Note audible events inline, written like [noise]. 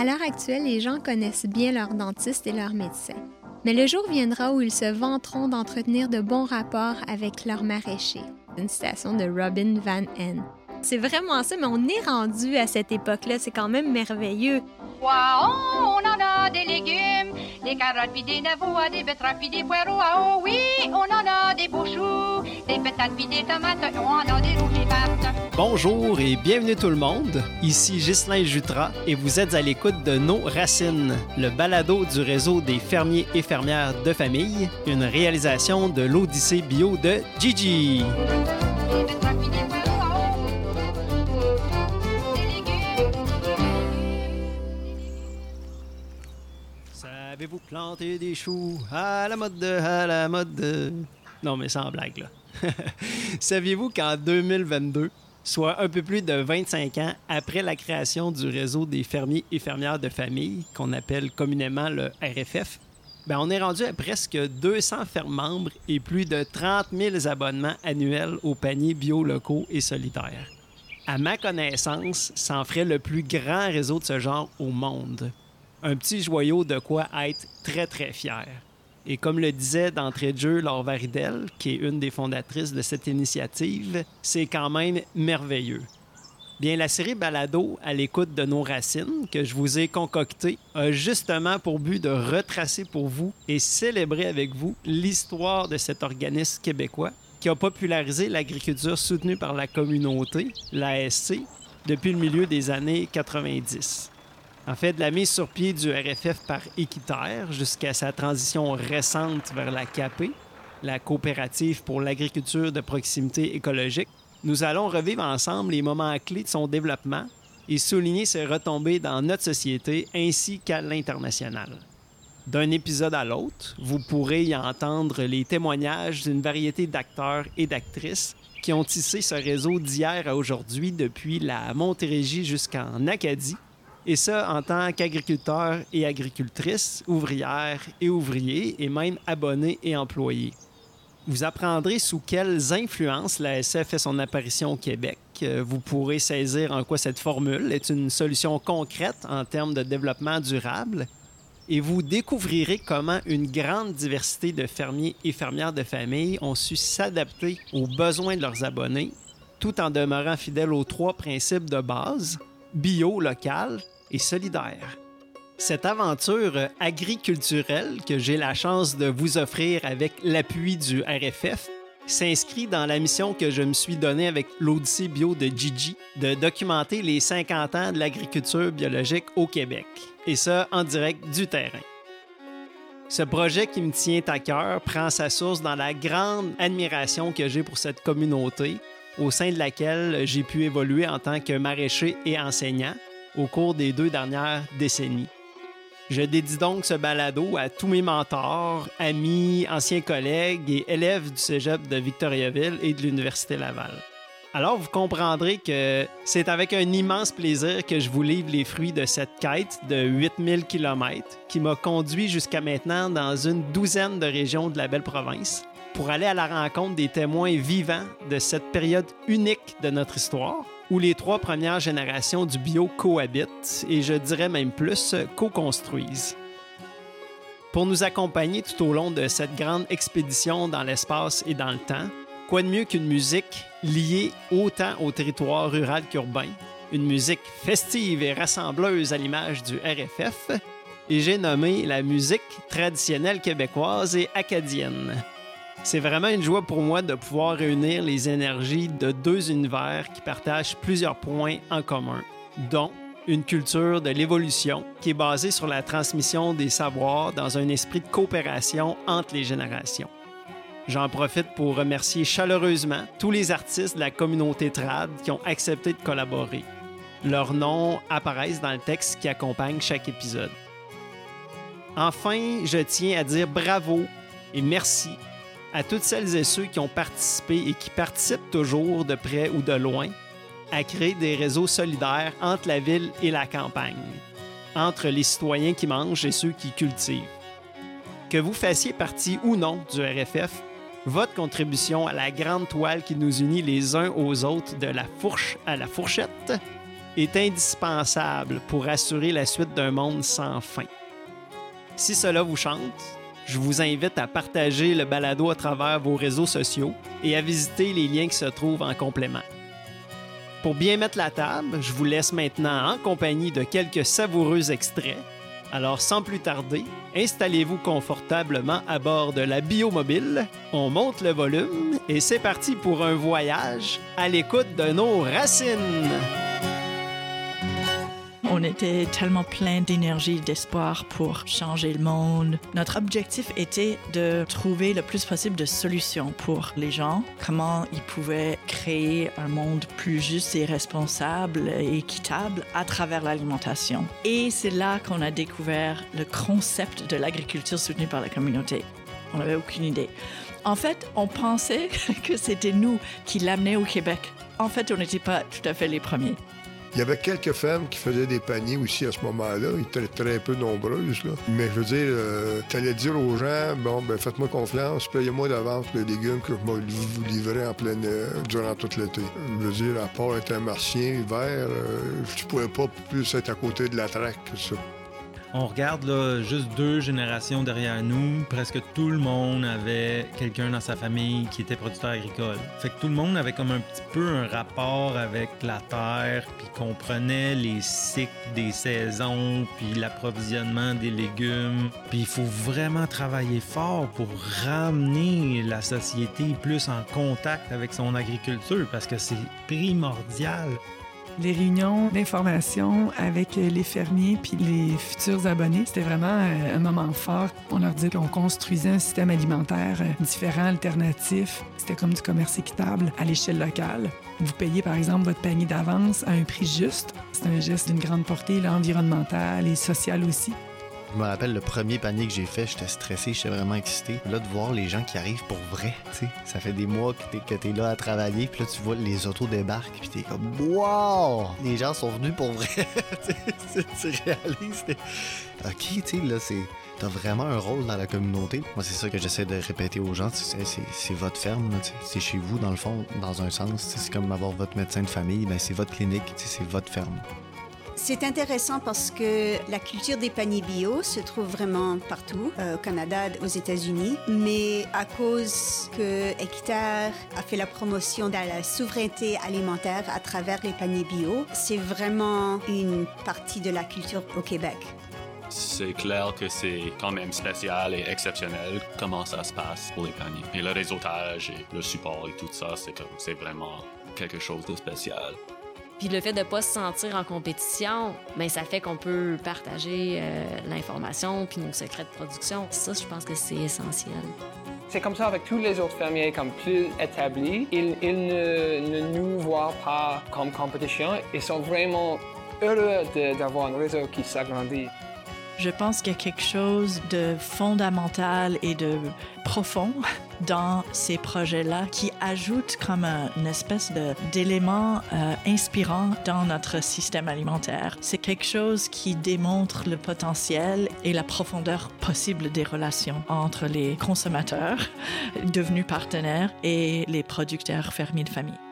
À l'heure actuelle, les gens connaissent bien leur dentiste et leur médecin. Mais le jour viendra où ils se vanteront d'entretenir de bons rapports avec leur maraîcher. Une citation de Robin Van Hen. C'est vraiment ça, mais on est rendu à cette époque-là. C'est quand même merveilleux. Waouh, on en a des légumes, des carottes puis des navots, des betteraves puis des poireaux. Ah oh oui, on en a des beaux choux, des patates puis des tomates, on en a des rouges et Bonjour et bienvenue tout le monde. Ici Ghislain Jutras et vous êtes à l'écoute de Nos Racines, le balado du réseau des fermiers et fermières de famille, une réalisation de l'Odyssée bio de Gigi. Savez-vous planter des choux à la mode, à la mode? Non, mais sans blague, là. [laughs] Saviez-vous qu'en 2022, soit un peu plus de 25 ans après la création du réseau des fermiers et fermières de famille, qu'on appelle communément le RFF, ben on est rendu à presque 200 fermes membres et plus de 30 000 abonnements annuels aux paniers bio locaux et solidaires. À ma connaissance, ça en ferait le plus grand réseau de ce genre au monde. Un petit joyau de quoi être très très fier. Et comme le disait d'entrée de jeu Laure Varidel, qui est une des fondatrices de cette initiative, c'est quand même merveilleux. Bien, la série Balado à l'écoute de nos racines que je vous ai concoctée a justement pour but de retracer pour vous et célébrer avec vous l'histoire de cet organisme québécois qui a popularisé l'agriculture soutenue par la communauté, l'ASC, depuis le milieu des années 90. En fait, de la mise sur pied du RFF par Équiterre jusqu'à sa transition récente vers la CAP, la coopérative pour l'agriculture de proximité écologique, nous allons revivre ensemble les moments clés de son développement et souligner ses retombées dans notre société ainsi qu'à l'international. D'un épisode à l'autre, vous pourrez y entendre les témoignages d'une variété d'acteurs et d'actrices qui ont tissé ce réseau d'hier à aujourd'hui depuis la Montérégie jusqu'en Acadie, et ça en tant qu'agriculteurs et agricultrices, ouvrières et ouvriers, et même abonnés et employés. Vous apprendrez sous quelles influences la SF fait son apparition au Québec. Euh, Vous pourrez saisir en quoi cette formule est une solution concrète en termes de développement durable. Et vous découvrirez comment une grande diversité de fermiers et fermières de famille ont su s'adapter aux besoins de leurs abonnés, tout en demeurant fidèles aux trois principes de base, bio, local et solidaire. Cette aventure agriculturelle que j'ai la chance de vous offrir avec l'appui du RFF s'inscrit dans la mission que je me suis donnée avec l'Odyssée bio de Gigi de documenter les 50 ans de l'agriculture biologique au Québec, et ça en direct du terrain. Ce projet qui me tient à cœur prend sa source dans la grande admiration que j'ai pour cette communauté, au sein de laquelle j'ai pu évoluer en tant que maraîcher et enseignant au cours des deux dernières décennies. Je dédie donc ce balado à tous mes mentors, amis, anciens collègues et élèves du cégep de Victoriaville et de l'Université Laval. Alors, vous comprendrez que c'est avec un immense plaisir que je vous livre les fruits de cette quête de 8000 km qui m'a conduit jusqu'à maintenant dans une douzaine de régions de la belle province pour aller à la rencontre des témoins vivants de cette période unique de notre histoire où les trois premières générations du bio cohabitent et je dirais même plus co-construisent. Pour nous accompagner tout au long de cette grande expédition dans l'espace et dans le temps, quoi de mieux qu'une musique liée autant au territoire rural qu'urbain, une musique festive et rassembleuse à l'image du RFF, et j'ai nommé la musique traditionnelle québécoise et acadienne. C'est vraiment une joie pour moi de pouvoir réunir les énergies de deux univers qui partagent plusieurs points en commun, dont une culture de l'évolution qui est basée sur la transmission des savoirs dans un esprit de coopération entre les générations. J'en profite pour remercier chaleureusement tous les artistes de la communauté trad qui ont accepté de collaborer. Leurs noms apparaissent dans le texte qui accompagne chaque épisode. Enfin, je tiens à dire bravo et merci à toutes celles et ceux qui ont participé et qui participent toujours de près ou de loin à créer des réseaux solidaires entre la ville et la campagne, entre les citoyens qui mangent et ceux qui cultivent. Que vous fassiez partie ou non du RFF, votre contribution à la grande toile qui nous unit les uns aux autres de la fourche à la fourchette est indispensable pour assurer la suite d'un monde sans fin. Si cela vous chante, je vous invite à partager le balado à travers vos réseaux sociaux et à visiter les liens qui se trouvent en complément. Pour bien mettre la table, je vous laisse maintenant en compagnie de quelques savoureux extraits. Alors sans plus tarder, installez-vous confortablement à bord de la biomobile, on monte le volume et c'est parti pour un voyage à l'écoute de nos racines. On était tellement plein d'énergie, d'espoir pour changer le monde. Notre objectif était de trouver le plus possible de solutions pour les gens, comment ils pouvaient créer un monde plus juste et responsable et équitable à travers l'alimentation. Et c'est là qu'on a découvert le concept de l'agriculture soutenue par la communauté. On n'avait aucune idée. En fait, on pensait [laughs] que c'était nous qui l'amenaient au Québec. En fait, on n'était pas tout à fait les premiers. Il y avait quelques fermes qui faisaient des paniers aussi à ce moment-là. Ils étaient très peu nombreuses. Là. Mais je veux dire, euh, tu allais dire aux gens, bon, ben faites-moi confiance, payez-moi d'avance les légumes que je vous livrer en plein air durant toute l'été. Je veux dire, à part être un martien hiver, euh, je pouvais pas plus être à côté de la traque que ça. On regarde là, juste deux générations derrière nous, presque tout le monde avait quelqu'un dans sa famille qui était producteur agricole. Fait que tout le monde avait comme un petit peu un rapport avec la terre, puis comprenait les cycles des saisons, puis l'approvisionnement des légumes. Puis il faut vraiment travailler fort pour ramener la société plus en contact avec son agriculture parce que c'est primordial les réunions d'information avec les fermiers puis les futurs abonnés, c'était vraiment euh, un moment fort. On leur disait qu'on construisait un système alimentaire euh, différent, alternatif. C'était comme du commerce équitable à l'échelle locale. Vous payez par exemple votre panier d'avance à un prix juste. C'est un geste d'une grande portée là, environnementale et sociale aussi. Je me rappelle le premier panier que j'ai fait, j'étais stressé, j'étais vraiment excité. Là, de voir les gens qui arrivent pour vrai, tu sais, ça fait des mois que t'es, es là à travailler, puis là, tu vois les autos débarquent, puis t'es comme « Wow! Les gens sont venus pour vrai! [laughs] » Tu réalises, OK, tu sais, là, c'est... T'as vraiment un rôle dans la communauté. Moi, c'est ça que j'essaie de répéter aux gens. C'est votre ferme, c'est chez vous, dans le fond, dans un sens. C'est comme avoir votre médecin de famille, ben, c'est votre clinique, c'est votre ferme. C'est intéressant parce que la culture des paniers bio se trouve vraiment partout, euh, au Canada, aux États-Unis, mais à cause que Hectare a fait la promotion de la souveraineté alimentaire à travers les paniers bio, c'est vraiment une partie de la culture au Québec. C'est clair que c'est quand même spécial et exceptionnel comment ça se passe pour les paniers. Et le réseautage et le support et tout ça, c'est vraiment quelque chose de spécial. Puis le fait de ne pas se sentir en compétition, ben ça fait qu'on peut partager euh, l'information puis nos secrets de production. Ça, je pense que c'est essentiel. C'est comme ça avec tous les autres fermiers comme plus établis. Ils, ne, ne, nous voient pas comme compétition. Ils sont vraiment heureux d'avoir un réseau qui s'agrandit. Je pense qu'il y a quelque chose de fondamental et de profond dans ces projets-là qui ajoute comme une espèce d'élément euh, inspirant dans notre système alimentaire. C'est quelque chose qui démontre le potentiel et la profondeur possible des relations entre les consommateurs [laughs] devenus partenaires et les producteurs fermiers de famille.